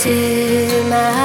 To my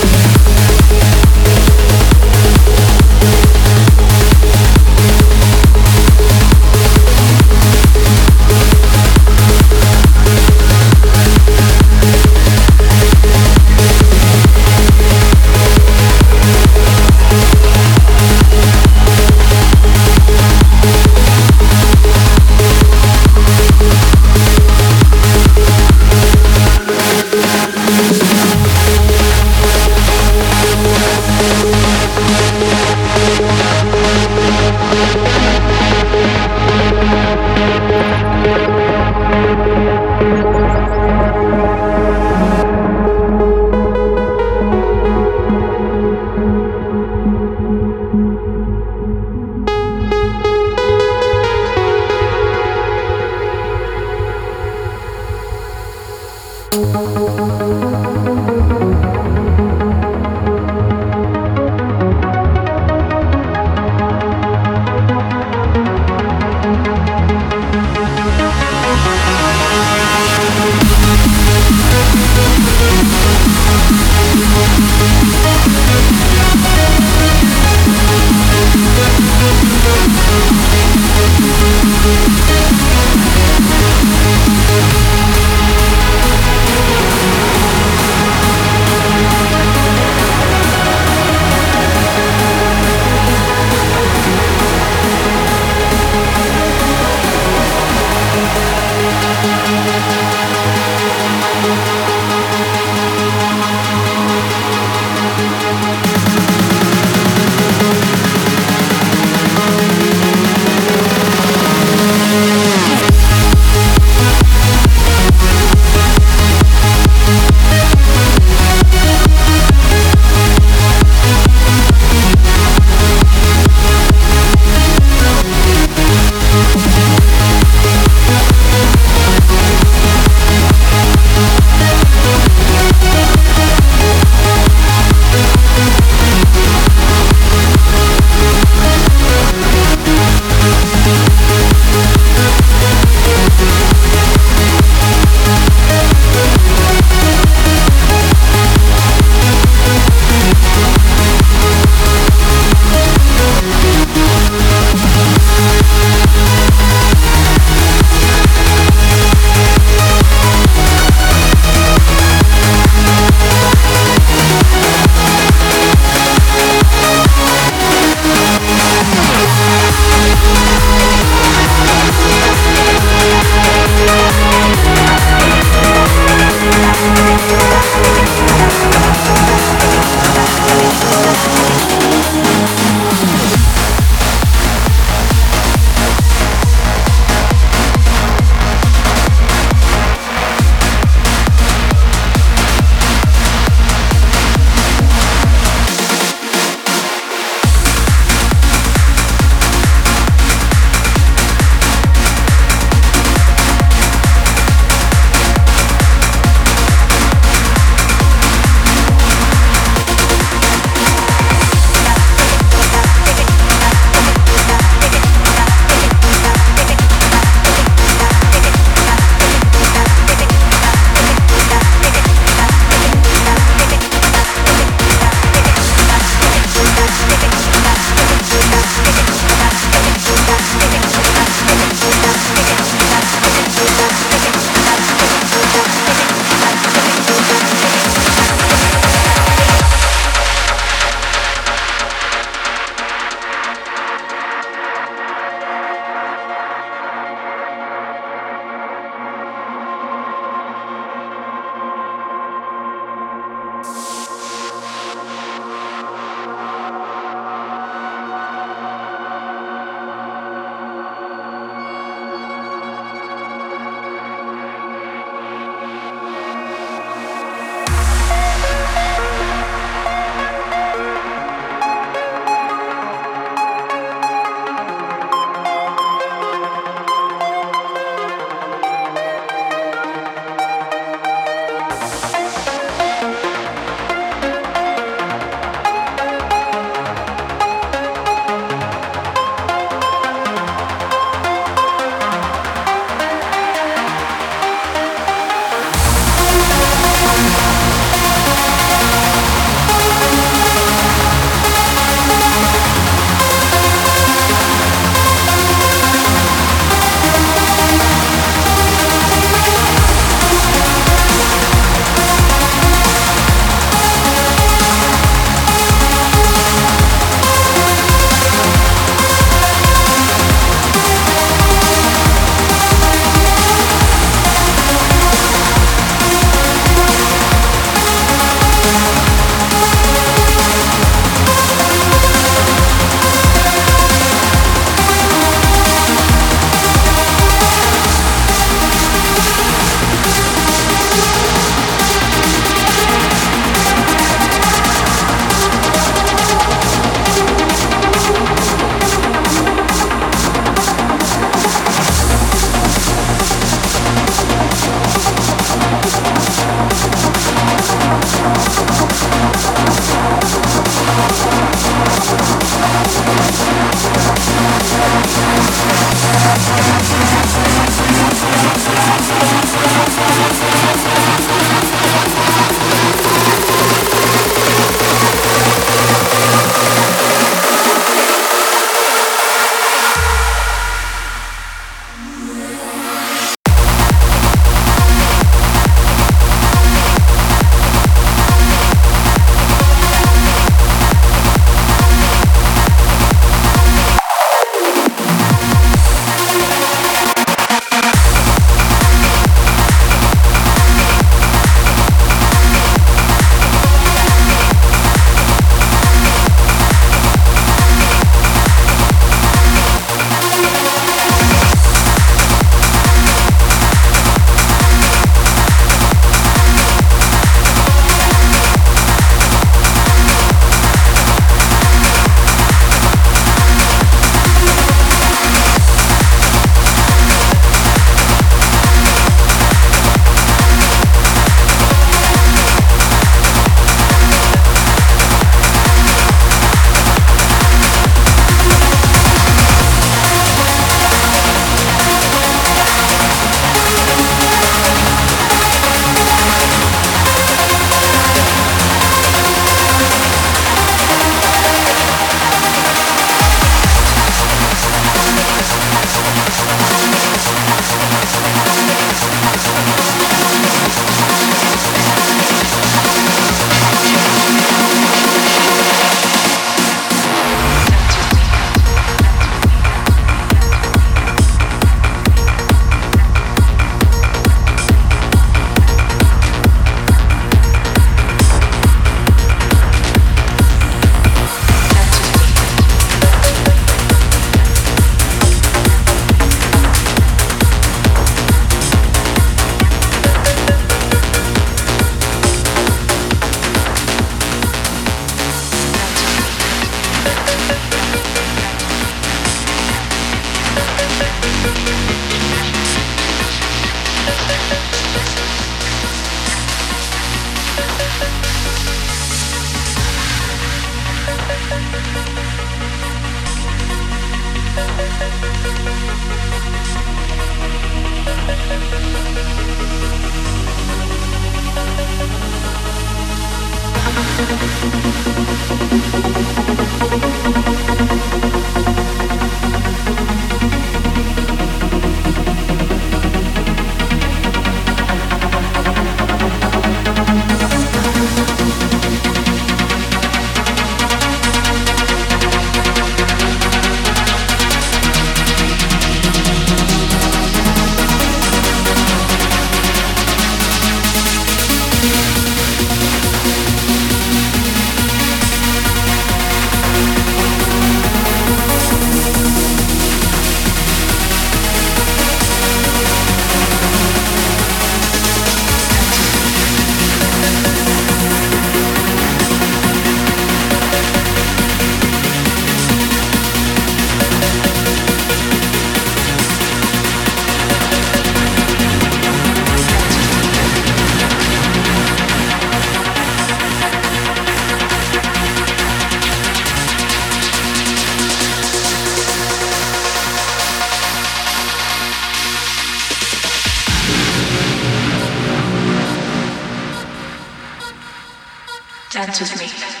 Dance with me.